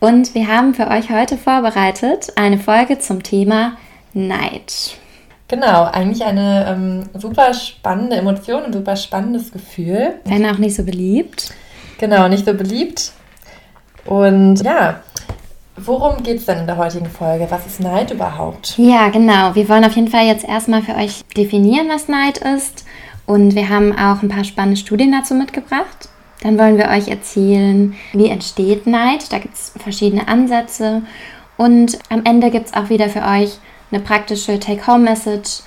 und wir haben für euch heute vorbereitet eine Folge zum Thema Neid. Genau, eigentlich eine ähm, super spannende Emotion, ein super spannendes Gefühl. Wenn auch nicht so beliebt. Genau, nicht so beliebt. Und ja, worum geht es denn in der heutigen Folge? Was ist Neid überhaupt? Ja, genau. Wir wollen auf jeden Fall jetzt erstmal für euch definieren, was Neid ist. Und wir haben auch ein paar spannende Studien dazu mitgebracht. Dann wollen wir euch erzählen, wie entsteht Neid. Da gibt es verschiedene Ansätze. Und am Ende gibt es auch wieder für euch eine praktische Take-Home-Message.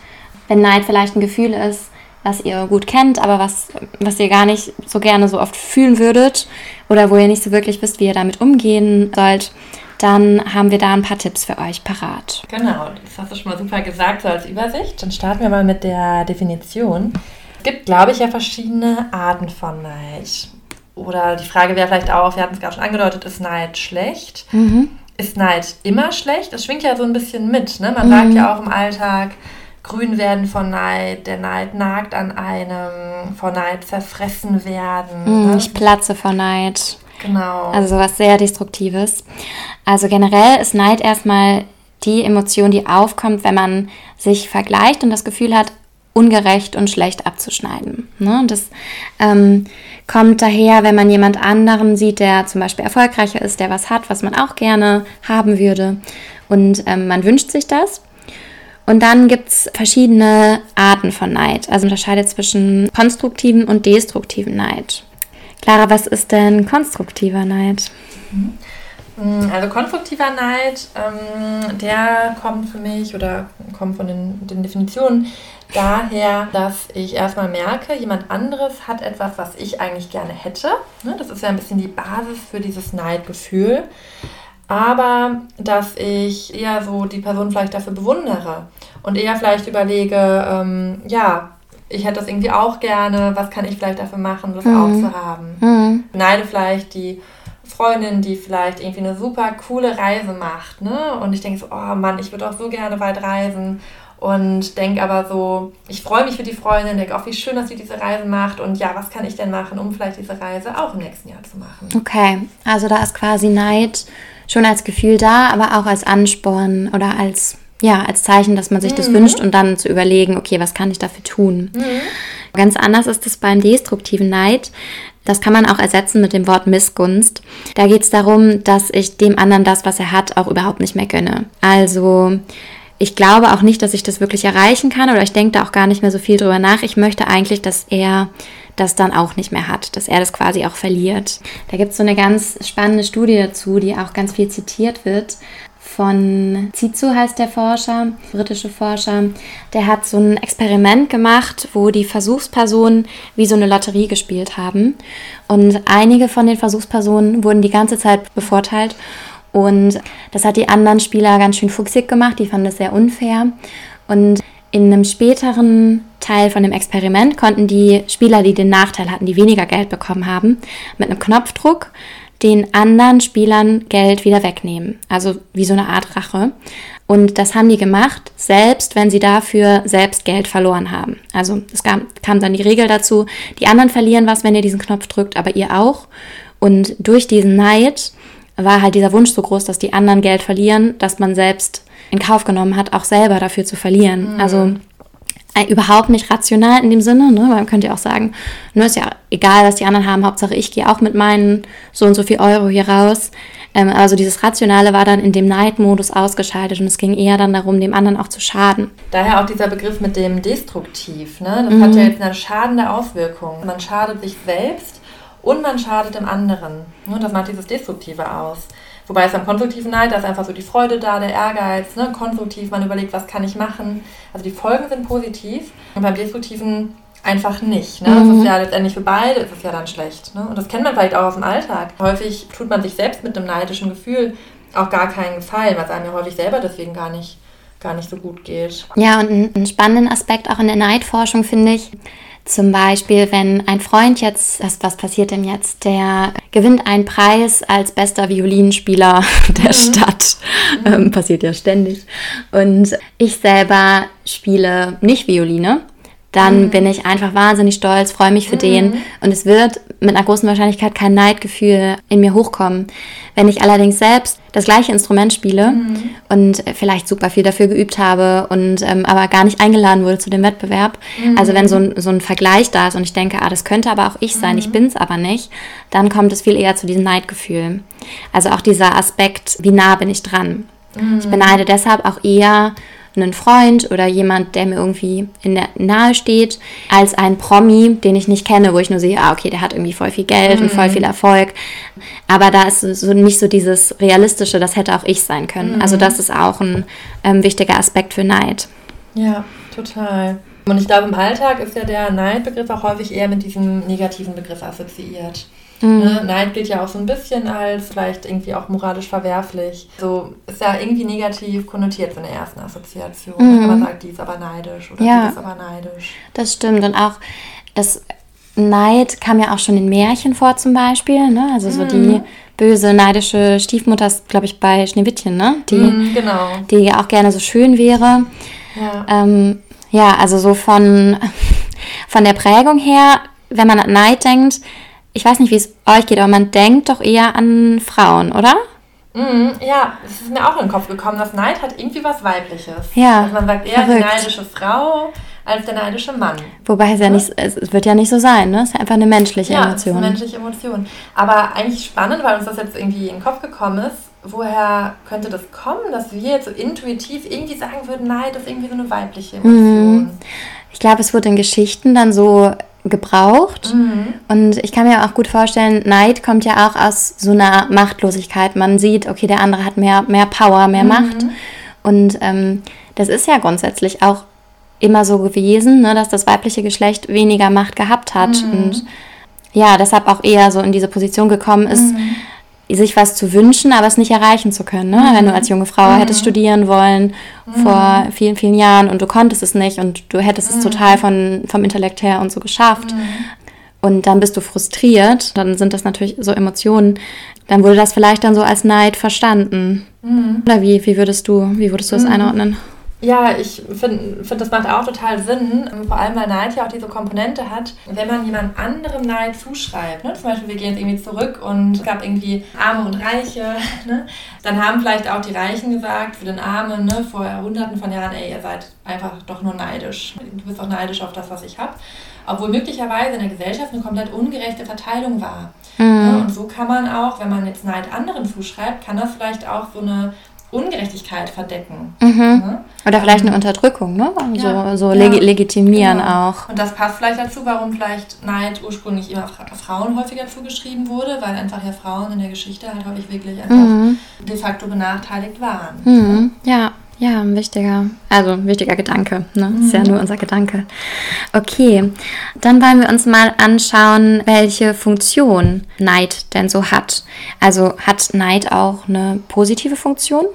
Wenn Neid vielleicht ein Gefühl ist, was ihr gut kennt, aber was, was ihr gar nicht so gerne so oft fühlen würdet oder wo ihr nicht so wirklich wisst, wie ihr damit umgehen sollt, dann haben wir da ein paar Tipps für euch parat. Genau, das hast du schon mal super gesagt, so als Übersicht. Dann starten wir mal mit der Definition. Es gibt, glaube ich, ja verschiedene Arten von Neid. Oder die Frage wäre vielleicht auch, wir hatten es gerade schon angedeutet, ist Neid schlecht? Mhm. Ist Neid immer schlecht? Das schwingt ja so ein bisschen mit. Ne? Man mhm. sagt ja auch im Alltag, grün werden vor Neid, der Neid nagt an einem, vor Neid zerfressen werden. Mhm, ne? Ich platze vor Neid. Genau. Also was sehr Destruktives. Also generell ist Neid erstmal die Emotion, die aufkommt, wenn man sich vergleicht und das Gefühl hat, ungerecht und schlecht abzuschneiden. Ne? Das ähm, kommt daher, wenn man jemand anderen sieht, der zum Beispiel erfolgreicher ist, der was hat, was man auch gerne haben würde. Und ähm, man wünscht sich das. Und dann gibt es verschiedene Arten von Neid. Also unterscheidet zwischen konstruktiven und destruktiven Neid. Clara, was ist denn konstruktiver Neid? Also konstruktiver Neid, ähm, der kommt für mich oder kommt von den, den Definitionen daher, dass ich erstmal merke, jemand anderes hat etwas, was ich eigentlich gerne hätte. Ne, das ist ja ein bisschen die Basis für dieses Neidgefühl. Aber dass ich eher so die Person vielleicht dafür bewundere und eher vielleicht überlege, ähm, ja, ich hätte das irgendwie auch gerne, was kann ich vielleicht dafür machen, das mhm. auch zu haben. Mhm. Neide vielleicht die Freundin, die vielleicht irgendwie eine super coole Reise macht, ne? Und ich denke so, oh Mann, ich würde auch so gerne weit reisen und denke aber so, ich freue mich für die Freundin, denke auch, wie schön, dass sie diese Reise macht und ja, was kann ich denn machen, um vielleicht diese Reise auch im nächsten Jahr zu machen. Okay, also da ist quasi Neid schon als Gefühl da, aber auch als Ansporn oder als ja, als Zeichen, dass man sich mhm. das wünscht und dann zu überlegen, okay, was kann ich dafür tun? Mhm. Ganz anders ist es beim destruktiven Neid. Das kann man auch ersetzen mit dem Wort Missgunst. Da geht es darum, dass ich dem anderen das, was er hat, auch überhaupt nicht mehr gönne. Also ich glaube auch nicht, dass ich das wirklich erreichen kann oder ich denke da auch gar nicht mehr so viel drüber nach. Ich möchte eigentlich, dass er das dann auch nicht mehr hat, dass er das quasi auch verliert. Da gibt es so eine ganz spannende Studie dazu, die auch ganz viel zitiert wird. Von Zizu heißt der Forscher, britische Forscher. Der hat so ein Experiment gemacht, wo die Versuchspersonen wie so eine Lotterie gespielt haben. Und einige von den Versuchspersonen wurden die ganze Zeit bevorteilt und das hat die anderen Spieler ganz schön fuchsig gemacht, die fanden das sehr unfair. Und in einem späteren Teil von dem Experiment konnten die Spieler, die den Nachteil hatten, die weniger Geld bekommen haben, mit einem Knopfdruck den anderen Spielern Geld wieder wegnehmen. Also wie so eine Art Rache. Und das haben die gemacht, selbst wenn sie dafür selbst Geld verloren haben. Also es kam, kam dann die Regel dazu, die anderen verlieren was, wenn ihr diesen Knopf drückt, aber ihr auch. Und durch diesen Neid war halt dieser Wunsch so groß, dass die anderen Geld verlieren, dass man selbst in Kauf genommen hat, auch selber dafür zu verlieren. Mhm. Also überhaupt nicht rational in dem Sinne, ne? weil man könnte ja auch sagen, nur ist ja egal, was die anderen haben, Hauptsache ich gehe auch mit meinen so und so viel Euro hier raus. Ähm, also dieses Rationale war dann in dem Neidmodus ausgeschaltet und es ging eher dann darum, dem anderen auch zu schaden. Daher auch dieser Begriff mit dem Destruktiv, ne? das mhm. hat ja jetzt eine schadende Auswirkung. Man schadet sich selbst und man schadet dem anderen. Ne? Das macht dieses Destruktive aus. Wobei es beim konstruktiven Neid, da ist einfach so die Freude da, der Ehrgeiz, ne? konstruktiv, man überlegt, was kann ich machen. Also die Folgen sind positiv und beim Destruktiven einfach nicht. Ne? Mhm. Das ist ja letztendlich für beide ist ja dann schlecht. Ne? Und das kennt man vielleicht auch aus dem Alltag. Häufig tut man sich selbst mit einem neidischen Gefühl auch gar keinen Gefallen, was einem ja häufig selber deswegen gar nicht, gar nicht so gut geht. Ja, und einen spannenden Aspekt auch in der Neidforschung finde ich, zum Beispiel, wenn ein Freund jetzt, was, was passiert denn jetzt? Der gewinnt einen Preis als bester Violinspieler der mhm. Stadt. Ähm, passiert ja ständig. Und ich selber spiele nicht Violine dann mhm. bin ich einfach wahnsinnig stolz, freue mich für mhm. den und es wird mit einer großen Wahrscheinlichkeit kein Neidgefühl in mir hochkommen. Wenn ich allerdings selbst das gleiche Instrument spiele mhm. und vielleicht super viel dafür geübt habe und ähm, aber gar nicht eingeladen wurde zu dem Wettbewerb, mhm. also wenn so ein, so ein Vergleich da ist und ich denke, ah, das könnte aber auch ich sein, ich mhm. bin es aber nicht, dann kommt es viel eher zu diesem Neidgefühl. Also auch dieser Aspekt, wie nah bin ich dran. Ich mhm. beneide deshalb auch eher einen Freund oder jemand, der mir irgendwie in der nahe steht, als ein Promi, den ich nicht kenne, wo ich nur sehe, ah, okay, der hat irgendwie voll viel Geld mhm. und voll mhm. viel Erfolg. Aber da ist so nicht so dieses Realistische, das hätte auch ich sein können. Mhm. Also das ist auch ein ähm, wichtiger Aspekt für Neid. Ja, total. Und ich glaube, im Alltag ist ja der Neidbegriff auch häufig eher mit diesem negativen Begriff assoziiert. Mhm. Ne? Neid gilt ja auch so ein bisschen als vielleicht irgendwie auch moralisch verwerflich. So ist ja irgendwie negativ konnotiert von der ersten Assoziation. Mhm. Wenn man sagt, die ist aber neidisch oder ja, die ist aber neidisch. Das stimmt. Und auch das Neid kam ja auch schon in Märchen vor zum Beispiel. Ne? Also so mhm. die böse, neidische Stiefmutter ist, glaube ich, bei Schneewittchen, ne? Die, mhm, genau. die ja auch gerne so schön wäre. Ja, ähm, ja also so von, von der Prägung her, wenn man an Neid denkt, ich weiß nicht, wie es euch geht, aber man denkt doch eher an Frauen, oder? Mhm, ja, es ist mir auch in den Kopf gekommen, dass Neid hat irgendwie was Weibliches. Ja. Also man sagt eher verrückt. die neidische Frau als der neidische Mann. Wobei es ja, nicht, es wird ja nicht so sein, ne? Es ist einfach eine menschliche ja, Emotion. Ja, eine menschliche Emotion. Aber eigentlich spannend, weil uns das jetzt irgendwie in den Kopf gekommen ist. Woher könnte das kommen, dass wir jetzt so intuitiv irgendwie sagen würden, Neid ist irgendwie so eine weibliche Emotion? Mhm. Ich glaube, es wurde in Geschichten dann so gebraucht. Mhm. Und ich kann mir auch gut vorstellen, Neid kommt ja auch aus so einer Machtlosigkeit. Man sieht, okay, der andere hat mehr, mehr Power, mehr mhm. Macht. Und ähm, das ist ja grundsätzlich auch immer so gewesen, ne, dass das weibliche Geschlecht weniger Macht gehabt hat. Mhm. Und ja, deshalb auch eher so in diese Position gekommen ist, mhm sich was zu wünschen, aber es nicht erreichen zu können. Ne? Mhm. Wenn du als junge Frau mhm. hättest studieren wollen mhm. vor vielen, vielen Jahren und du konntest es nicht und du hättest es mhm. total von, vom Intellekt her und so geschafft. Mhm. Und dann bist du frustriert, dann sind das natürlich so Emotionen. Dann wurde das vielleicht dann so als Neid verstanden. Mhm. Oder wie, wie würdest du, wie würdest du das einordnen? Ja, ich finde, find, das macht auch total Sinn, vor allem weil Neid ja auch diese Komponente hat. Wenn man jemand anderem Neid zuschreibt, ne? zum Beispiel wir gehen jetzt irgendwie zurück und es gab irgendwie Arme und Reiche, ne? dann haben vielleicht auch die Reichen gesagt für den Armen ne, vor hunderten von Jahren, ey, ihr seid einfach doch nur neidisch. Du bist auch neidisch auf das, was ich habe. Obwohl möglicherweise in der Gesellschaft eine komplett ungerechte Verteilung war. Mhm. Ne? Und so kann man auch, wenn man jetzt Neid anderen zuschreibt, kann das vielleicht auch so eine Ungerechtigkeit verdecken. Mhm. Ne? Oder vielleicht eine ähm, Unterdrückung, ne? So, ja, so leg legitimieren genau. auch. Und das passt vielleicht dazu, warum vielleicht Neid ursprünglich immer Frauen häufiger zugeschrieben wurde, weil einfach ja Frauen in der Geschichte halt häufig wirklich einfach mhm. de facto benachteiligt waren. Mhm. Ja. Ja, ein wichtiger, also ein wichtiger Gedanke. Ne? Mhm. Ist ja mhm. nur unser Gedanke. Okay, dann wollen wir uns mal anschauen, welche Funktion Neid denn so hat. Also hat Neid auch eine positive Funktion?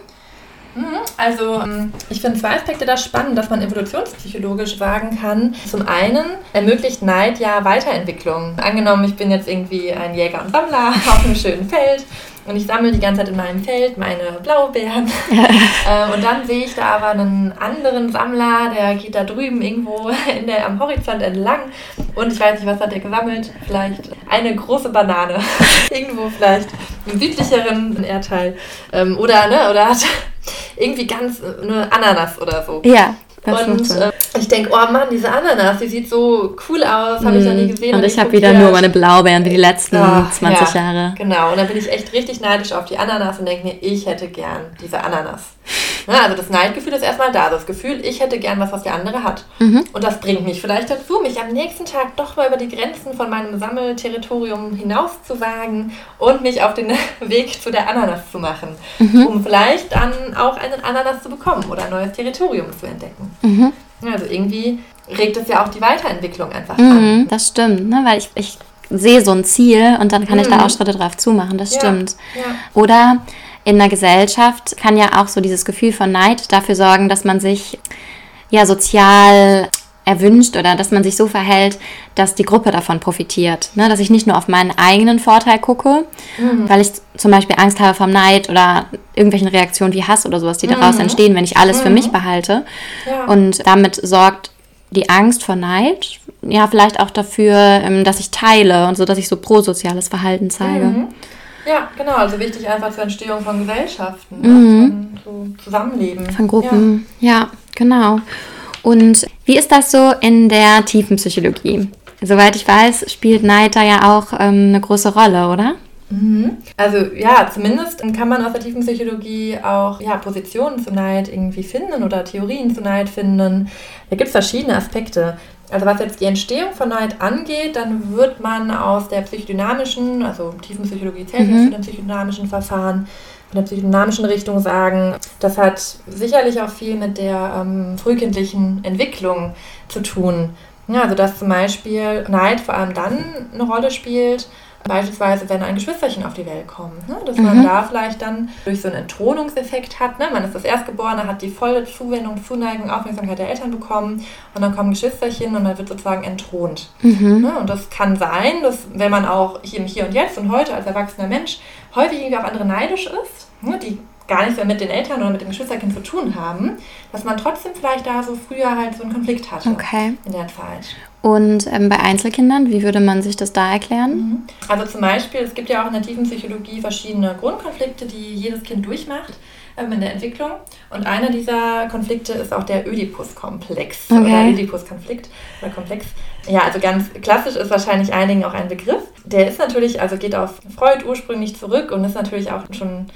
Mhm. Also ähm, ich finde zwei Aspekte da spannend, dass man evolutionspsychologisch sagen kann. Zum einen ermöglicht Neid ja Weiterentwicklung. Angenommen, ich bin jetzt irgendwie ein Jäger und Sammler auf einem schönen Feld und ich sammle die ganze Zeit in meinem Feld meine Blaubeeren. äh, und dann sehe ich da aber einen anderen Sammler, der geht da drüben irgendwo in der, am Horizont entlang. Und ich weiß nicht, was hat der gesammelt? Vielleicht eine große Banane. irgendwo vielleicht im südlicheren Erdteil. Ähm, oder, ne, oder hat irgendwie ganz äh, eine Ananas oder so. Ja. Und äh, ich denke, oh Mann, diese Ananas, die sieht so cool aus, habe ich noch nie mhm. gesehen. Und, ich habe wieder nur meine Blaubeeren wie die letzten oh, 20 ja, Jahre. Genau, und dann bin ich echt richtig neidisch auf die Ananas und denke mir, ich hätte gern diese Ananas. Ja, also das Neidgefühl ist erstmal da, das Gefühl, ich hätte gern was, was der andere hat. Mhm. Und das bringt mich vielleicht dazu, mich am nächsten Tag doch mal über die Grenzen von meinem Sammelterritorium hinaus zu wagen und mich auf den Weg zu der Ananas zu machen, mhm. um vielleicht dann auch einen Ananas zu bekommen oder ein neues Territorium zu entdecken. Mhm. Also irgendwie regt es ja auch die Weiterentwicklung einfach mhm, an. Das stimmt, ne? weil ich, ich sehe so ein Ziel und dann kann ich da mhm. auch Schritte drauf zumachen, das ja, stimmt. Ja. Oder in der Gesellschaft kann ja auch so dieses Gefühl von Neid dafür sorgen, dass man sich ja sozial erwünscht oder dass man sich so verhält, dass die Gruppe davon profitiert. Ne? Dass ich nicht nur auf meinen eigenen Vorteil gucke, mhm. weil ich zum Beispiel Angst habe vom Neid oder irgendwelchen Reaktionen wie Hass oder sowas, die daraus mhm. entstehen, wenn ich alles mhm. für mich behalte. Ja. Und damit sorgt die Angst vor Neid ja vielleicht auch dafür, ähm, dass ich teile und so, dass ich so prosoziales Verhalten zeige. Ja, genau, also wichtig einfach zur Entstehung von Gesellschaften, mhm. von so Zusammenleben. Von Gruppen, ja, ja genau. Und wie ist das so in der tiefen Psychologie? Soweit ich weiß, spielt Neid da ja auch ähm, eine große Rolle, oder? Mhm. Also ja, zumindest kann man aus der tiefen Psychologie auch ja, Positionen zum Neid irgendwie finden oder Theorien zu Neid finden. Da gibt es verschiedene Aspekte. Also was jetzt die Entstehung von Neid angeht, dann wird man aus der psychodynamischen, also Tiefenpsychologie zählt mhm. zu den psychodynamischen Verfahren, von der psychodynamischen Richtung sagen, das hat sicherlich auch viel mit der ähm, frühkindlichen Entwicklung zu tun. Ja, also dass zum Beispiel Neid vor allem dann eine Rolle spielt, Beispielsweise, wenn ein Geschwisterchen auf die Welt kommt, ne? dass mhm. man da vielleicht dann durch so einen Entthronungseffekt hat. Ne? Man ist das Erstgeborene, hat die volle Zuwendung, Zuneigung, Aufmerksamkeit der Eltern bekommen und dann kommen Geschwisterchen und dann wird sozusagen entthront. Mhm. Ne? Und das kann sein, dass wenn man auch hier Hier und Jetzt und heute als erwachsener Mensch häufig irgendwie auf andere neidisch ist, ne? die gar nichts mehr mit den Eltern oder mit dem Geschwisterkind zu tun haben, dass man trotzdem vielleicht da so früher halt so einen Konflikt hatte okay. in der Zeit. Und ähm, bei Einzelkindern, wie würde man sich das da erklären? Mhm. Also zum Beispiel, es gibt ja auch in der tiefen Psychologie verschiedene Grundkonflikte, die jedes Kind durchmacht ähm, in der Entwicklung. Und einer dieser Konflikte ist auch der Oedipus-Komplex okay. oder Oedipus-Konflikt oder Komplex. Ja, also ganz klassisch ist wahrscheinlich einigen auch ein Begriff. Der ist natürlich, also geht auf Freud ursprünglich zurück und ist natürlich auch schon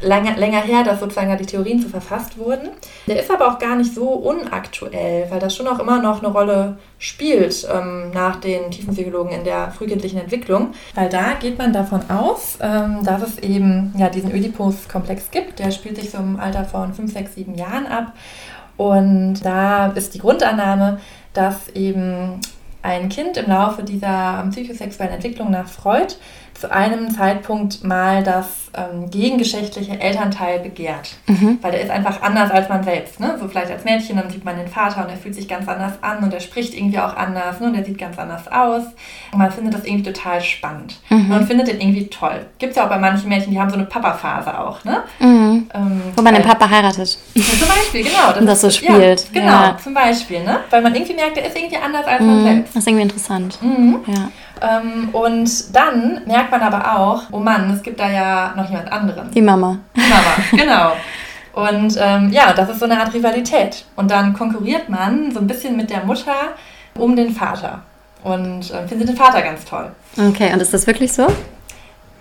länger, länger her, dass sozusagen die Theorien zu verfasst wurden. Der ist aber auch gar nicht so unaktuell, weil das schon auch immer noch eine Rolle spielt ähm, nach den Tiefenpsychologen in der frühkindlichen Entwicklung. Weil da geht man davon aus, ähm, dass es eben ja, diesen Oedipus-Komplex gibt. Der spielt sich so im Alter von 5, 6, 7 Jahren ab. Und da ist die Grundannahme, dass eben ein Kind im Laufe dieser psychosexuellen Entwicklung nach Freud zu einem Zeitpunkt mal das ähm, gegengeschlechtliche Elternteil begehrt. Mhm. Weil der ist einfach anders als man selbst. Ne? So vielleicht als Mädchen, dann sieht man den Vater und er fühlt sich ganz anders an und er spricht irgendwie auch anders ne? und er sieht ganz anders aus. Und man findet das irgendwie total spannend. Mhm. Man findet den irgendwie toll. Gibt es ja auch bei manchen Mädchen, die haben so eine Papa-Phase auch. Ne? Mhm. Ähm, Wo man den Papa heiratet. Zum Beispiel, genau. Das und das so spielt. Ja, genau, ja. zum Beispiel. Ne? Weil man irgendwie merkt, der ist irgendwie anders als man mhm. selbst. Das ist irgendwie interessant. Mhm. Ja. Ähm, und dann merkt man aber auch, oh Mann, es gibt da ja noch jemand anderen. Die Mama. Die Mama, genau. Und ähm, ja, das ist so eine Art Rivalität. Und dann konkurriert man so ein bisschen mit der Mutter um den Vater. Und äh, findet den Vater ganz toll. Okay, und ist das wirklich so?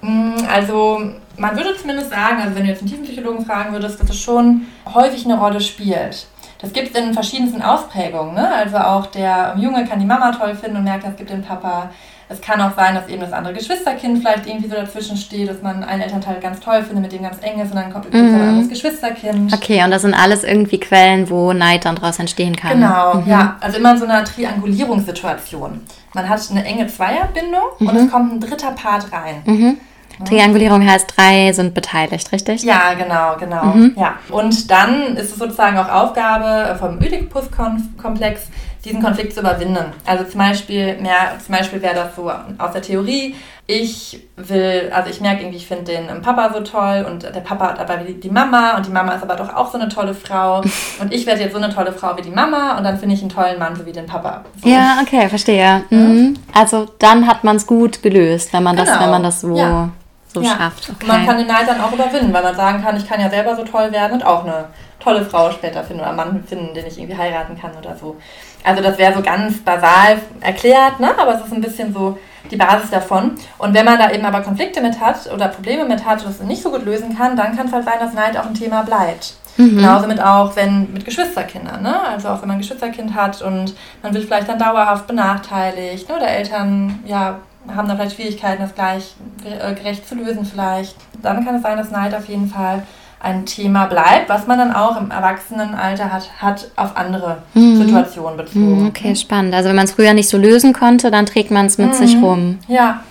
Mm, also, man würde zumindest sagen, also wenn du jetzt einen Tiefenpsychologen fragen würdest, dass es schon häufig eine Rolle spielt. Das gibt es in verschiedensten Ausprägungen. Ne? Also auch der Junge kann die Mama toll finden und merkt, es gibt den Papa. Es kann auch sein, dass eben das andere Geschwisterkind vielleicht irgendwie so dazwischen steht, dass man einen Elternteil ganz toll findet, mit dem ganz eng ist und dann kommt mhm. ein anderes Geschwisterkind. Okay, und das sind alles irgendwie Quellen, wo Neid dann daraus entstehen kann. Genau, mhm. ja. Also immer in so einer Triangulierungssituation. Man hat eine enge Zweierbindung mhm. und es kommt ein dritter Part rein. Mhm. Triangulierung heißt, drei sind beteiligt, richtig? Ja, genau, genau. Mhm. Ja. Und dann ist es sozusagen auch Aufgabe vom Oedipus-Komplex, diesen Konflikt zu überwinden. Also zum Beispiel, mehr, zum Beispiel wäre das so aus der Theorie, ich will, also ich merke irgendwie, ich finde den Papa so toll und der Papa hat aber die Mama und die Mama ist aber doch auch so eine tolle Frau und ich werde jetzt so eine tolle Frau wie die Mama und dann finde ich einen tollen Mann so wie den Papa. So. Ja, okay, verstehe. Mhm. Also dann hat man es gut gelöst, wenn man genau. das, wenn man das so ja so ja. schafft. Okay. Man kann den Neid dann auch überwinden, weil man sagen kann, ich kann ja selber so toll werden und auch eine tolle Frau später finden oder einen Mann finden, den ich irgendwie heiraten kann oder so. Also das wäre so ganz basal erklärt, ne? aber es ist ein bisschen so die Basis davon. Und wenn man da eben aber Konflikte mit hat oder Probleme mit hat und das nicht so gut lösen kann, dann kann es halt sein, dass Neid auch ein Thema bleibt. Mhm. Genauso mit auch, wenn mit Geschwisterkindern, ne? Also auch wenn man ein Geschwisterkind hat und man wird vielleicht dann dauerhaft benachteiligt, ne? oder Eltern ja haben da vielleicht Schwierigkeiten, das gleich äh, gerecht zu lösen vielleicht. Dann kann es sein, dass Neid auf jeden Fall ein Thema bleibt, was man dann auch im Erwachsenenalter hat, hat auf andere mhm. Situationen bezogen. Mhm, okay, spannend. Also wenn man es früher nicht so lösen konnte, dann trägt man es mit mhm. sich rum. Ja,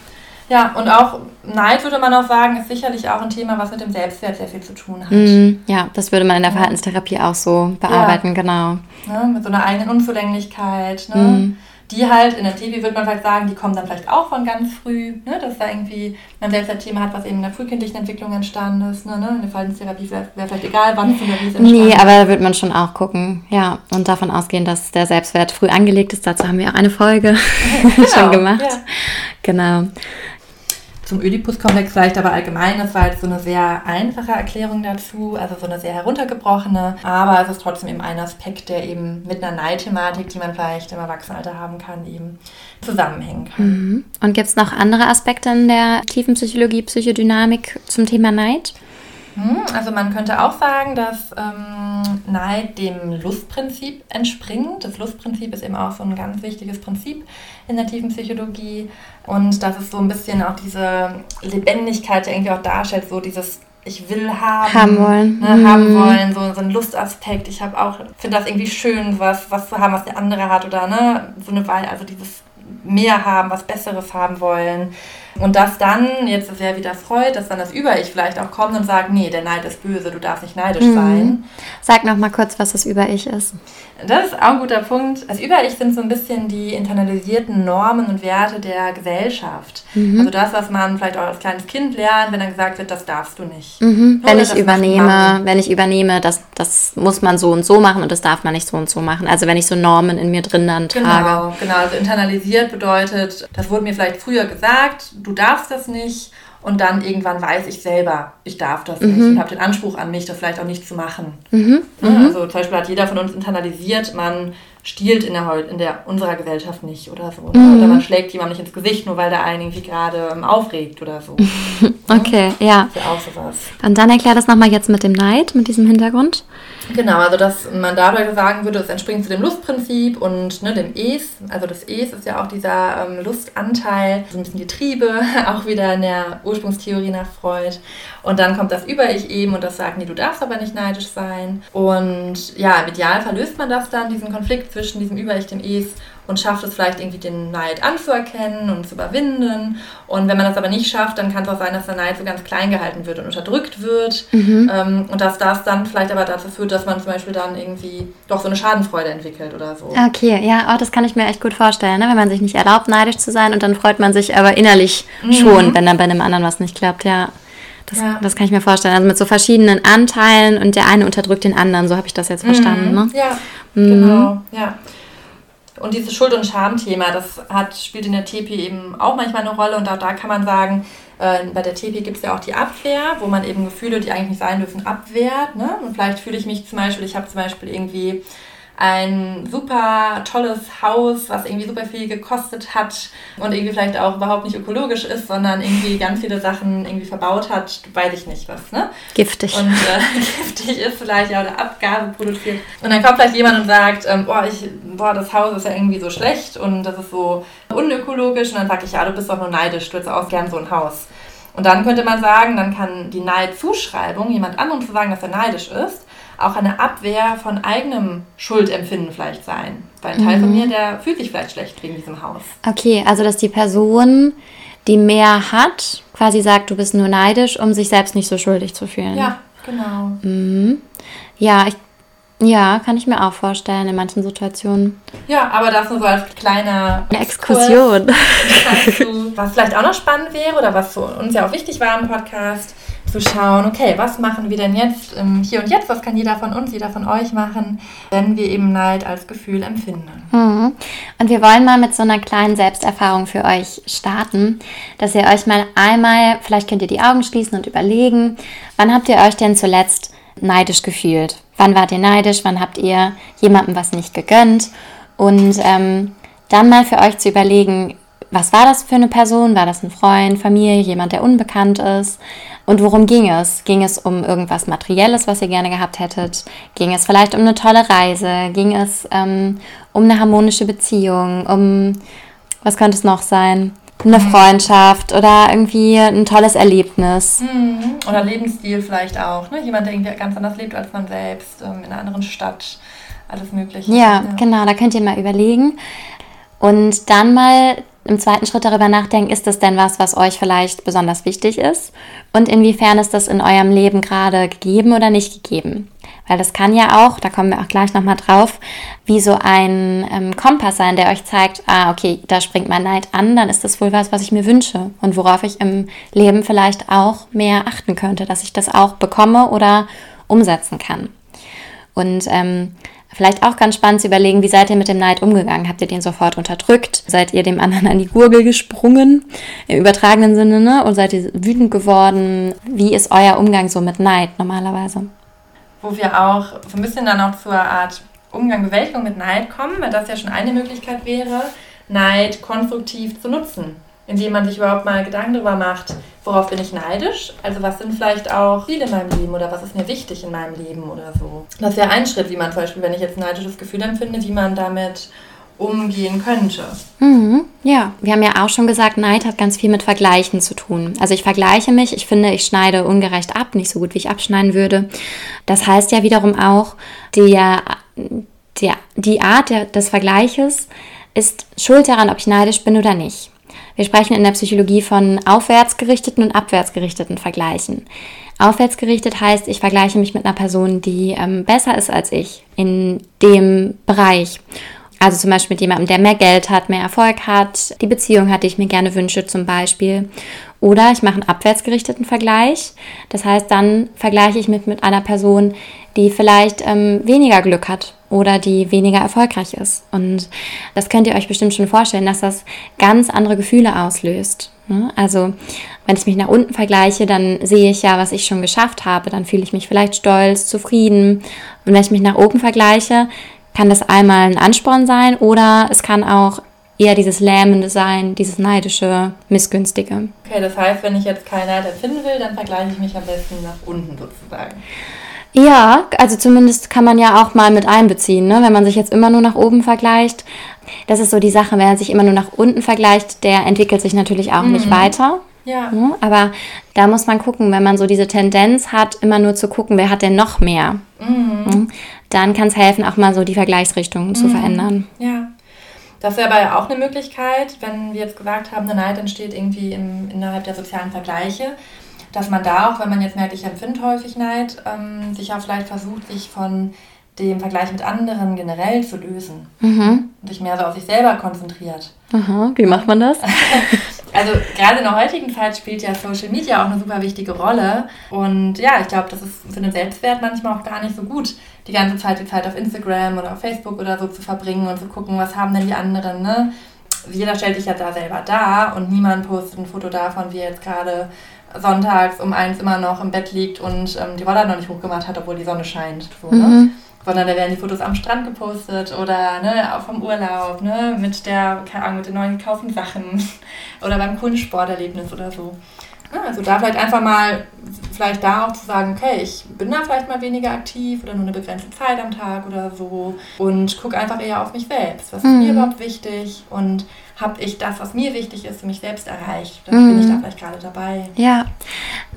Ja, und auch Neid, würde man auch sagen, ist sicherlich auch ein Thema, was mit dem Selbstwert sehr viel zu tun hat. Mm, ja, das würde man in der Verhaltenstherapie auch so bearbeiten, ja. genau. Ne, mit so einer eigenen Unzulänglichkeit. Ne? Mm die halt in der TV würde man vielleicht sagen, die kommen dann vielleicht auch von ganz früh, ne, dass da irgendwie man selbst ein Thema hat, was eben in der frühkindlichen Entwicklung entstanden ist. Ne, ne? In der Verhaltenstherapie wäre wär vielleicht egal, wann es oder wie es entstanden Nee, aber da wird man schon auch gucken, ja, und davon ausgehen, dass der Selbstwert früh angelegt ist. Dazu haben wir auch eine Folge genau, schon gemacht. Ja. Genau zum Oedipus-Komplex vielleicht aber allgemein, das war jetzt so eine sehr einfache Erklärung dazu, also so eine sehr heruntergebrochene, aber es ist trotzdem eben ein Aspekt, der eben mit einer Neidthematik, die man vielleicht im Erwachsenenalter haben kann, eben zusammenhängen kann. Mhm. Und gibt es noch andere Aspekte in der tiefen Psychologie, Psychodynamik zum Thema Neid? Hm, also man könnte auch sagen, dass ähm, Neid dem Lustprinzip entspringt. Das Lustprinzip ist eben auch so ein ganz wichtiges Prinzip in der tiefen Psychologie. Und das ist so ein bisschen auch diese Lebendigkeit, die irgendwie auch darstellt, so dieses ich will haben, haben wollen, ne, mhm. haben wollen, so, so ein Lustaspekt. Ich habe auch, finde das irgendwie schön, was, was zu haben, was der andere hat oder ne, so eine Wahl, also dieses mehr haben, was Besseres haben wollen. Und dass dann, jetzt ist ja wieder Freud, dass dann das Über-Ich vielleicht auch kommt und sagt, nee, der Neid ist böse, du darfst nicht neidisch mhm. sein. Sag noch mal kurz, was das Über-Ich ist. Das ist auch ein guter Punkt. Das Über-Ich sind so ein bisschen die internalisierten Normen und Werte der Gesellschaft. Mhm. Also das, was man vielleicht auch als kleines Kind lernt, wenn dann gesagt wird, das darfst du nicht. Mhm. Wenn ich übernehme, wenn ich übernehme, das, das muss man so und so machen und das darf man nicht so und so machen. Also wenn ich so Normen in mir drin dann trage. Genau, genau. Also internalisiert bedeutet, das wurde mir vielleicht früher gesagt, du darfst das nicht. Und dann irgendwann weiß ich selber, ich darf das mhm. nicht und habe den Anspruch an mich, das vielleicht auch nicht zu machen. Mhm. mhm. Also zum Beispiel hat jeder von uns internalisiert, man stiehlt in der, in der unserer Gesellschaft nicht oder so. Ne? Mhm. Oder man schlägt jemandem nicht ins Gesicht, nur weil der einen irgendwie gerade ähm, aufregt oder so. okay, ja. Ja auch sowas. Und dann erklär das nochmal jetzt mit dem Neid, mit diesem Hintergrund. Genau, also dass man dadurch sagen würde, es entspringt zu dem Lustprinzip und ne, dem Es. Also das Es ist ja auch dieser ähm, Lustanteil, so ein bisschen die Triebe, auch wieder in der Ursprungstheorie nach Freud. Und dann kommt das Über-Ich eben und das sagt, nee, du darfst aber nicht neidisch sein. Und ja, im Idealfall löst man das dann, diesen Konflikt zwischen diesem Über-Ich, dem Es und schafft es vielleicht irgendwie den Neid anzuerkennen und zu überwinden. Und wenn man das aber nicht schafft, dann kann es auch sein, dass der Neid so ganz klein gehalten wird und unterdrückt wird. Mhm. Ähm, und dass das dann vielleicht aber dazu führt, dass man zum Beispiel dann irgendwie doch so eine Schadenfreude entwickelt oder so. Okay, ja, oh, das kann ich mir echt gut vorstellen, ne? wenn man sich nicht erlaubt, neidisch zu sein und dann freut man sich aber innerlich mhm. schon, wenn dann bei einem anderen was nicht klappt, ja. Das, ja. das kann ich mir vorstellen. Also mit so verschiedenen Anteilen und der eine unterdrückt den anderen, so habe ich das jetzt verstanden. Mhm. Ne? Ja, mhm. genau, ja. Und dieses Schuld- und Schamthema, das hat, spielt in der TP eben auch manchmal eine Rolle. Und auch da kann man sagen, äh, bei der TP gibt es ja auch die Abwehr, wo man eben Gefühle, die eigentlich nicht sein dürfen, abwehrt. Ne? Und vielleicht fühle ich mich zum Beispiel, ich habe zum Beispiel irgendwie ein super tolles Haus, was irgendwie super viel gekostet hat und irgendwie vielleicht auch überhaupt nicht ökologisch ist, sondern irgendwie ganz viele Sachen irgendwie verbaut hat, weiß ich nicht was, ne? Giftig. Und äh, giftig ist vielleicht ja oder Abgabe produziert. Und dann kommt vielleicht jemand und sagt, ähm, boah, ich, boah, das Haus ist ja irgendwie so schlecht und das ist so unökologisch. Und dann sage ich, ja, du bist doch nur neidisch, du hättest auch gern so ein Haus. Und dann könnte man sagen, dann kann die Neidzuschreibung, jemand anderem zu sagen, dass er neidisch ist, auch eine Abwehr von eigenem Schuldempfinden vielleicht sein. Weil ein Teil mhm. von mir, der fühlt sich vielleicht schlecht wegen diesem Haus. Okay, also dass die Person, die mehr hat, quasi sagt, du bist nur neidisch, um sich selbst nicht so schuldig zu fühlen. Ja, genau. Mhm. Ja, ich ja, kann ich mir auch vorstellen in manchen Situationen. Ja, aber das nur so als kleiner Eine Exkursion. was vielleicht auch noch spannend wäre oder was für uns ja auch wichtig war im Podcast, zu schauen, okay, was machen wir denn jetzt im Hier und Jetzt? Was kann jeder von uns, jeder von euch machen, wenn wir eben Neid als Gefühl empfinden? Mhm. Und wir wollen mal mit so einer kleinen Selbsterfahrung für euch starten, dass ihr euch mal einmal, vielleicht könnt ihr die Augen schließen und überlegen, wann habt ihr euch denn zuletzt neidisch gefühlt? Wann wart ihr neidisch? Wann habt ihr jemandem was nicht gegönnt? Und ähm, dann mal für euch zu überlegen, was war das für eine Person? War das ein Freund, Familie, jemand, der unbekannt ist? Und worum ging es? Ging es um irgendwas Materielles, was ihr gerne gehabt hättet? Ging es vielleicht um eine tolle Reise? Ging es ähm, um eine harmonische Beziehung? Um, was könnte es noch sein? Eine mhm. Freundschaft oder irgendwie ein tolles Erlebnis. Mhm. Oder Lebensstil vielleicht auch. Ne? Jemand, der irgendwie ganz anders lebt als man selbst, ähm, in einer anderen Stadt, alles Mögliche. Ja, ja, genau, da könnt ihr mal überlegen. Und dann mal im zweiten Schritt darüber nachdenken, ist das denn was, was euch vielleicht besonders wichtig ist? Und inwiefern ist das in eurem Leben gerade gegeben oder nicht gegeben? Weil das kann ja auch, da kommen wir auch gleich nochmal drauf, wie so ein ähm, Kompass sein, der euch zeigt, ah, okay, da springt mein Neid an, dann ist das wohl was, was ich mir wünsche und worauf ich im Leben vielleicht auch mehr achten könnte, dass ich das auch bekomme oder umsetzen kann. Und ähm, Vielleicht auch ganz spannend zu überlegen, wie seid ihr mit dem Neid umgegangen? Habt ihr den sofort unterdrückt? Seid ihr dem anderen an die Gurgel gesprungen? Im übertragenen Sinne, ne? Und seid ihr wütend geworden? Wie ist euer Umgang so mit Neid normalerweise? Wo wir auch so ein bisschen dann auch zur Art Umgang, Bewältigung mit Neid kommen, weil das ja schon eine Möglichkeit wäre, Neid konstruktiv zu nutzen indem man sich überhaupt mal Gedanken darüber macht, worauf bin ich neidisch? Also was sind vielleicht auch Ziele in meinem Leben oder was ist mir wichtig in meinem Leben oder so. Das wäre ein Schritt, wie man zum Beispiel, wenn ich jetzt ein neidisches Gefühl empfinde, wie man damit umgehen könnte. Mhm, ja, wir haben ja auch schon gesagt, Neid hat ganz viel mit Vergleichen zu tun. Also ich vergleiche mich, ich finde, ich schneide ungerecht ab, nicht so gut, wie ich abschneiden würde. Das heißt ja wiederum auch, der, der, die Art der, des Vergleiches ist schuld daran, ob ich neidisch bin oder nicht. Wir sprechen in der Psychologie von aufwärtsgerichteten und abwärtsgerichteten Vergleichen. Aufwärtsgerichtet heißt, ich vergleiche mich mit einer Person, die ähm, besser ist als ich in dem Bereich. Also zum Beispiel mit jemandem, der mehr Geld hat, mehr Erfolg hat, die Beziehung hat, die ich mir gerne wünsche zum Beispiel. Oder ich mache einen abwärtsgerichteten Vergleich. Das heißt, dann vergleiche ich mich mit einer Person, die vielleicht ähm, weniger Glück hat oder die weniger erfolgreich ist. Und das könnt ihr euch bestimmt schon vorstellen, dass das ganz andere Gefühle auslöst. Ne? Also wenn ich mich nach unten vergleiche, dann sehe ich ja, was ich schon geschafft habe. Dann fühle ich mich vielleicht stolz, zufrieden. Und wenn ich mich nach oben vergleiche, kann das einmal ein Ansporn sein oder es kann auch eher dieses Lähmende sein, dieses neidische, missgünstige. Okay, das heißt, wenn ich jetzt keinen Neid empfinden will, dann vergleiche ich mich am besten nach unten sozusagen. Ja, also zumindest kann man ja auch mal mit einbeziehen, ne? wenn man sich jetzt immer nur nach oben vergleicht. Das ist so die Sache, wenn er sich immer nur nach unten vergleicht, der entwickelt sich natürlich auch mhm. nicht weiter. Ja. Ne? Aber da muss man gucken, wenn man so diese Tendenz hat, immer nur zu gucken, wer hat denn noch mehr, mhm. Dann kann es helfen, auch mal so die Vergleichsrichtungen mhm. zu verändern. Ja. Das wäre aber auch eine Möglichkeit, wenn wir jetzt gesagt haben, der Neid entsteht irgendwie im, innerhalb der sozialen Vergleiche, dass man da auch, wenn man jetzt merkt, ich empfinde häufig Neid, ähm, sich auch vielleicht versucht, sich von dem Vergleich mit anderen generell zu lösen mhm. und sich mehr so auf sich selber konzentriert. Aha, wie macht man das? also gerade in der heutigen Zeit spielt ja Social Media auch eine super wichtige Rolle und ja, ich glaube, das ist für den Selbstwert manchmal auch gar nicht so gut, die ganze Zeit die Zeit auf Instagram oder auf Facebook oder so zu verbringen und zu gucken, was haben denn die anderen, ne? Jeder stellt sich ja da selber da und niemand postet ein Foto davon, wie er jetzt gerade sonntags um eins immer noch im Bett liegt und ähm, die Roller noch nicht hochgemacht hat, obwohl die Sonne scheint. So, ne? mhm. Sondern da werden die Fotos am Strand gepostet oder ne, auch vom Urlaub, ne, mit der, keine Ahnung, mit den neuen gekauften Sachen oder beim coolen Sporterlebnis oder so. Ja, also da vielleicht einfach mal, vielleicht da auch zu sagen, okay, ich bin da vielleicht mal weniger aktiv oder nur eine begrenzte Zeit am Tag oder so und gucke einfach eher auf mich selbst. Was ist mhm. mir überhaupt wichtig und habe ich das, was mir wichtig ist, für mich selbst erreicht? Dann mhm. bin ich da vielleicht gerade dabei. Ja,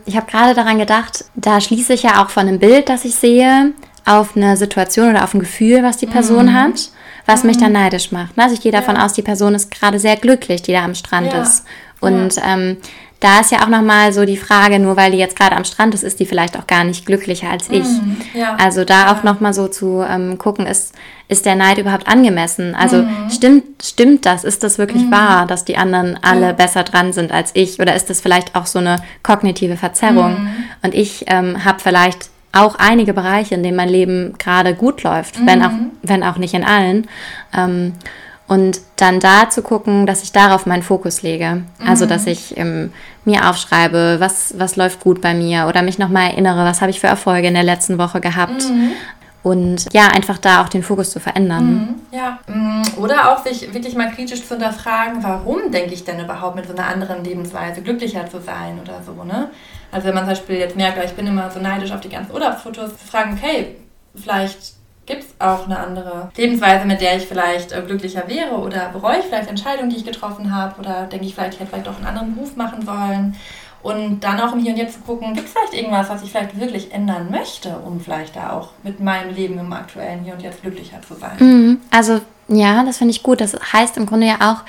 ich habe gerade daran gedacht, da schließe ich ja auch von einem Bild, das ich sehe, auf eine Situation oder auf ein Gefühl, was die Person mhm. hat, was mhm. mich dann neidisch macht. Also ich gehe davon ja. aus, die Person ist gerade sehr glücklich, die da am Strand ja. ist. Und ja. ähm, da ist ja auch nochmal so die Frage, nur weil die jetzt gerade am Strand ist, ist die vielleicht auch gar nicht glücklicher als ich. Mm, ja. Also da ja. auch nochmal so zu ähm, gucken, ist, ist der Neid überhaupt angemessen? Also mm. stimmt, stimmt das? Ist das wirklich mm. wahr, dass die anderen alle ja. besser dran sind als ich? Oder ist das vielleicht auch so eine kognitive Verzerrung? Mhm. Und ich ähm, habe vielleicht auch einige Bereiche, in denen mein Leben gerade gut läuft, wenn, auch, mhm. wenn auch nicht in allen. Ähm, und dann da zu gucken, dass ich darauf meinen Fokus lege. Also, mhm. Also, dass ich ähm, mir aufschreibe, was, was läuft gut bei mir oder mich nochmal erinnere, was habe ich für Erfolge in der letzten Woche gehabt. Mhm. Und ja, einfach da auch den Fokus zu verändern. Mhm, ja. Mm, oder auch sich wirklich mal kritisch zu hinterfragen, warum denke ich denn überhaupt mit so einer anderen Lebensweise glücklicher zu sein oder so, ne? Also wenn man zum Beispiel jetzt merkt, ich bin immer so neidisch auf die ganzen Urlaubsfotos, zu fragen, okay, vielleicht Gibt es auch eine andere Lebensweise, mit der ich vielleicht äh, glücklicher wäre? Oder bereue ich vielleicht Entscheidungen, die ich getroffen habe? Oder denke ich vielleicht, ich hätte vielleicht doch einen anderen Beruf machen sollen? Und dann auch im Hier und Jetzt zu gucken, gibt es vielleicht irgendwas, was ich vielleicht wirklich ändern möchte, um vielleicht da auch mit meinem Leben im aktuellen Hier und Jetzt glücklicher zu sein? Mhm. Also Ja, das finde ich gut. Das heißt im Grunde ja auch,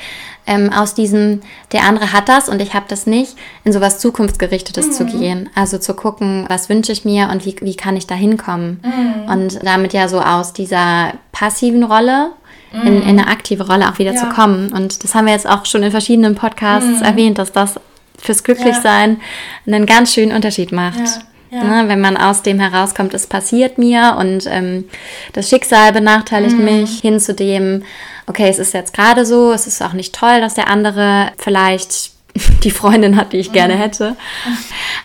ähm, aus diesem, der andere hat das und ich habe das nicht, in sowas Zukunftsgerichtetes mhm. zu gehen. Also zu gucken, was wünsche ich mir und wie, wie kann ich da hinkommen. Mhm. Und damit ja so aus dieser passiven Rolle mhm. in, in, eine aktive Rolle auch wieder ja. zu kommen. Und das haben wir jetzt auch schon in verschiedenen Podcasts mhm. erwähnt, dass das fürs Glücklichsein ja. einen ganz schönen Unterschied macht. Ja. Ja. Ne, wenn man aus dem herauskommt, es passiert mir und ähm, das Schicksal benachteiligt mhm. mich, hin zu dem, okay, es ist jetzt gerade so, es ist auch nicht toll, dass der andere vielleicht die Freundin hat, die ich mhm. gerne hätte.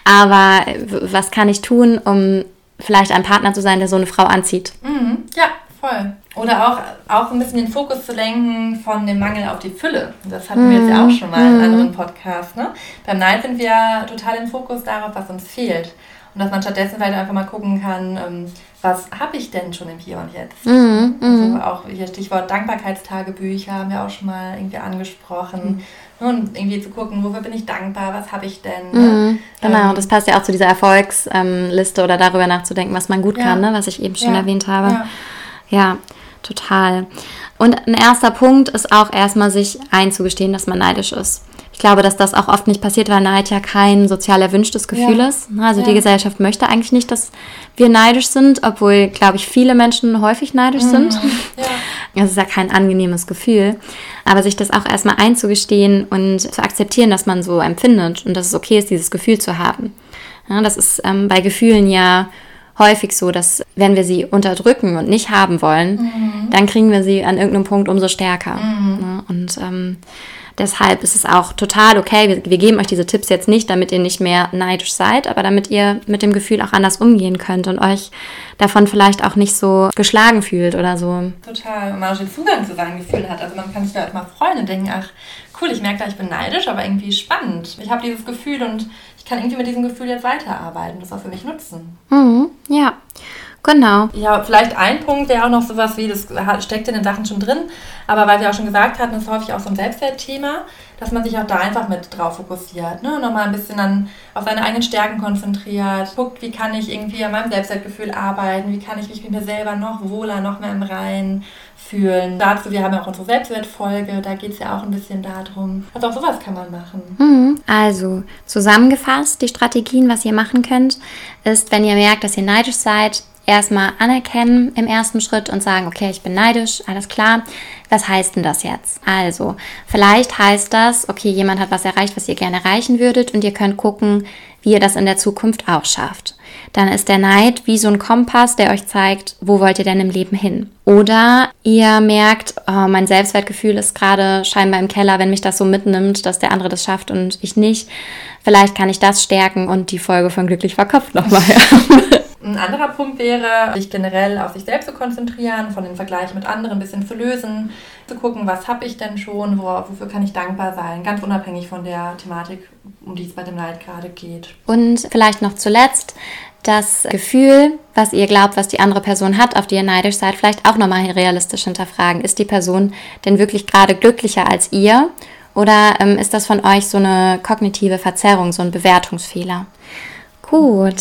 Aber was kann ich tun, um vielleicht ein Partner zu sein, der so eine Frau anzieht? Mhm. Ja, voll. Oder auch, auch ein bisschen den Fokus zu lenken von dem Mangel auf die Fülle. Das hatten wir jetzt ja auch schon mal in einem mhm. anderen Podcast. Ne? Beim Neid sind wir total im Fokus darauf, was uns fehlt. Und dass man stattdessen vielleicht einfach mal gucken kann, ähm, was habe ich denn schon im Hier und Jetzt? Mhm, also auch hier Stichwort Dankbarkeitstagebücher haben wir auch schon mal irgendwie angesprochen. Mhm. Und irgendwie zu gucken, wofür bin ich dankbar, was habe ich denn? Ne? Mhm, genau, ähm, das passt ja auch zu dieser Erfolgsliste oder darüber nachzudenken, was man gut ja. kann, ne? was ich eben schon ja. erwähnt habe. Ja. ja, total. Und ein erster Punkt ist auch erstmal sich einzugestehen, dass man neidisch ist. Ich glaube, dass das auch oft nicht passiert, weil Neid ja kein sozial erwünschtes Gefühl ja. ist. Also ja. die Gesellschaft möchte eigentlich nicht, dass wir neidisch sind, obwohl, glaube ich, viele Menschen häufig neidisch mhm. sind. Ja. Das ist ja kein angenehmes Gefühl. Aber sich das auch erstmal einzugestehen und zu akzeptieren, dass man so empfindet und dass es okay ist, dieses Gefühl zu haben. Ja, das ist ähm, bei Gefühlen ja häufig so, dass wenn wir sie unterdrücken und nicht haben wollen, mhm. dann kriegen wir sie an irgendeinem Punkt umso stärker. Mhm. Ne? Und ähm, Deshalb ist es auch total okay. Wir, wir, geben euch diese Tipps jetzt nicht, damit ihr nicht mehr neidisch seid, aber damit ihr mit dem Gefühl auch anders umgehen könnt und euch davon vielleicht auch nicht so geschlagen fühlt oder so. Total. Und man auch den Zugang zu seinen Gefühlen hat. Also man kann sich da erstmal freuen und denken, ach cool, ich merke da, ich bin neidisch, aber irgendwie spannend. Ich habe dieses Gefühl und ich kann irgendwie mit diesem Gefühl jetzt weiterarbeiten, das auch für mich nutzen. Mhm, ja. Genau. Ja, vielleicht ein Punkt, der auch noch sowas wie, das steckt in den Sachen schon drin, aber weil wir auch schon gesagt hatten, ist häufig auch so ein Selbstwertthema, dass man sich auch da einfach mit drauf fokussiert. Ne? Nochmal ein bisschen dann auf seine eigenen Stärken konzentriert, guckt, wie kann ich irgendwie an meinem Selbstwertgefühl arbeiten, wie kann ich mich mit mir selber noch wohler, noch mehr im Reinen fühlen. Dazu, wir haben ja auch unsere Selbstwertfolge, da geht es ja auch ein bisschen darum. Also auch sowas kann man machen. Mhm. Also zusammengefasst, die Strategien, was ihr machen könnt, ist, wenn ihr merkt, dass ihr neidisch seid, erstmal anerkennen im ersten Schritt und sagen, okay, ich bin neidisch, alles klar. Was heißt denn das jetzt? Also, vielleicht heißt das, okay, jemand hat was erreicht, was ihr gerne erreichen würdet und ihr könnt gucken, wie ihr das in der Zukunft auch schafft. Dann ist der Neid wie so ein Kompass, der euch zeigt, wo wollt ihr denn im Leben hin? Oder ihr merkt, oh, mein Selbstwertgefühl ist gerade scheinbar im Keller, wenn mich das so mitnimmt, dass der andere das schafft und ich nicht. Vielleicht kann ich das stärken und die Folge von Glücklich verkopft nochmal Ein anderer Punkt wäre, sich generell auf sich selbst zu konzentrieren, von dem Vergleich mit anderen ein bisschen zu lösen, zu gucken, was habe ich denn schon, wofür kann ich dankbar sein, ganz unabhängig von der Thematik, um die es bei dem Leid gerade geht. Und vielleicht noch zuletzt das Gefühl, was ihr glaubt, was die andere Person hat, auf die ihr neidisch seid, vielleicht auch nochmal realistisch hinterfragen. Ist die Person denn wirklich gerade glücklicher als ihr? Oder ähm, ist das von euch so eine kognitive Verzerrung, so ein Bewertungsfehler? Gut.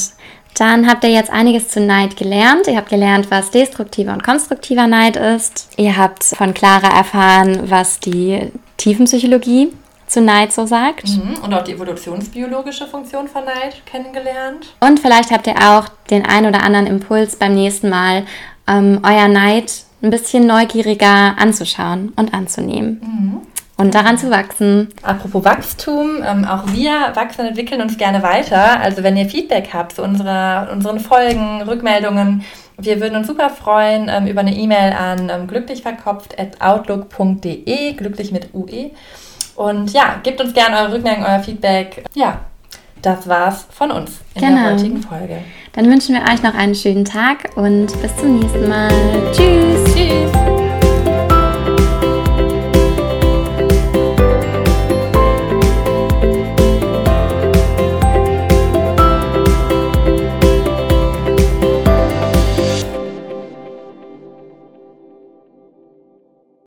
Dann habt ihr jetzt einiges zu Neid gelernt. Ihr habt gelernt, was destruktiver und konstruktiver Neid ist. Ihr habt von Clara erfahren, was die Tiefenpsychologie zu Neid so sagt. Mhm. Und auch die evolutionsbiologische Funktion von Neid kennengelernt. Und vielleicht habt ihr auch den ein oder anderen Impuls beim nächsten Mal, ähm, euer Neid ein bisschen neugieriger anzuschauen und anzunehmen. Mhm und daran zu wachsen. Apropos Wachstum, ähm, auch wir wachsen und entwickeln uns gerne weiter. Also wenn ihr Feedback habt zu unserer, unseren Folgen, Rückmeldungen, wir würden uns super freuen ähm, über eine E-Mail an ähm, glücklichverkopft.outlook.de, glücklich mit UE. Und ja, gebt uns gerne eure Rückmeldungen, euer Feedback. Ja, das war's von uns in genau. der heutigen Folge. Dann wünschen wir euch noch einen schönen Tag und bis zum nächsten Mal. Tschüss. Tschüss.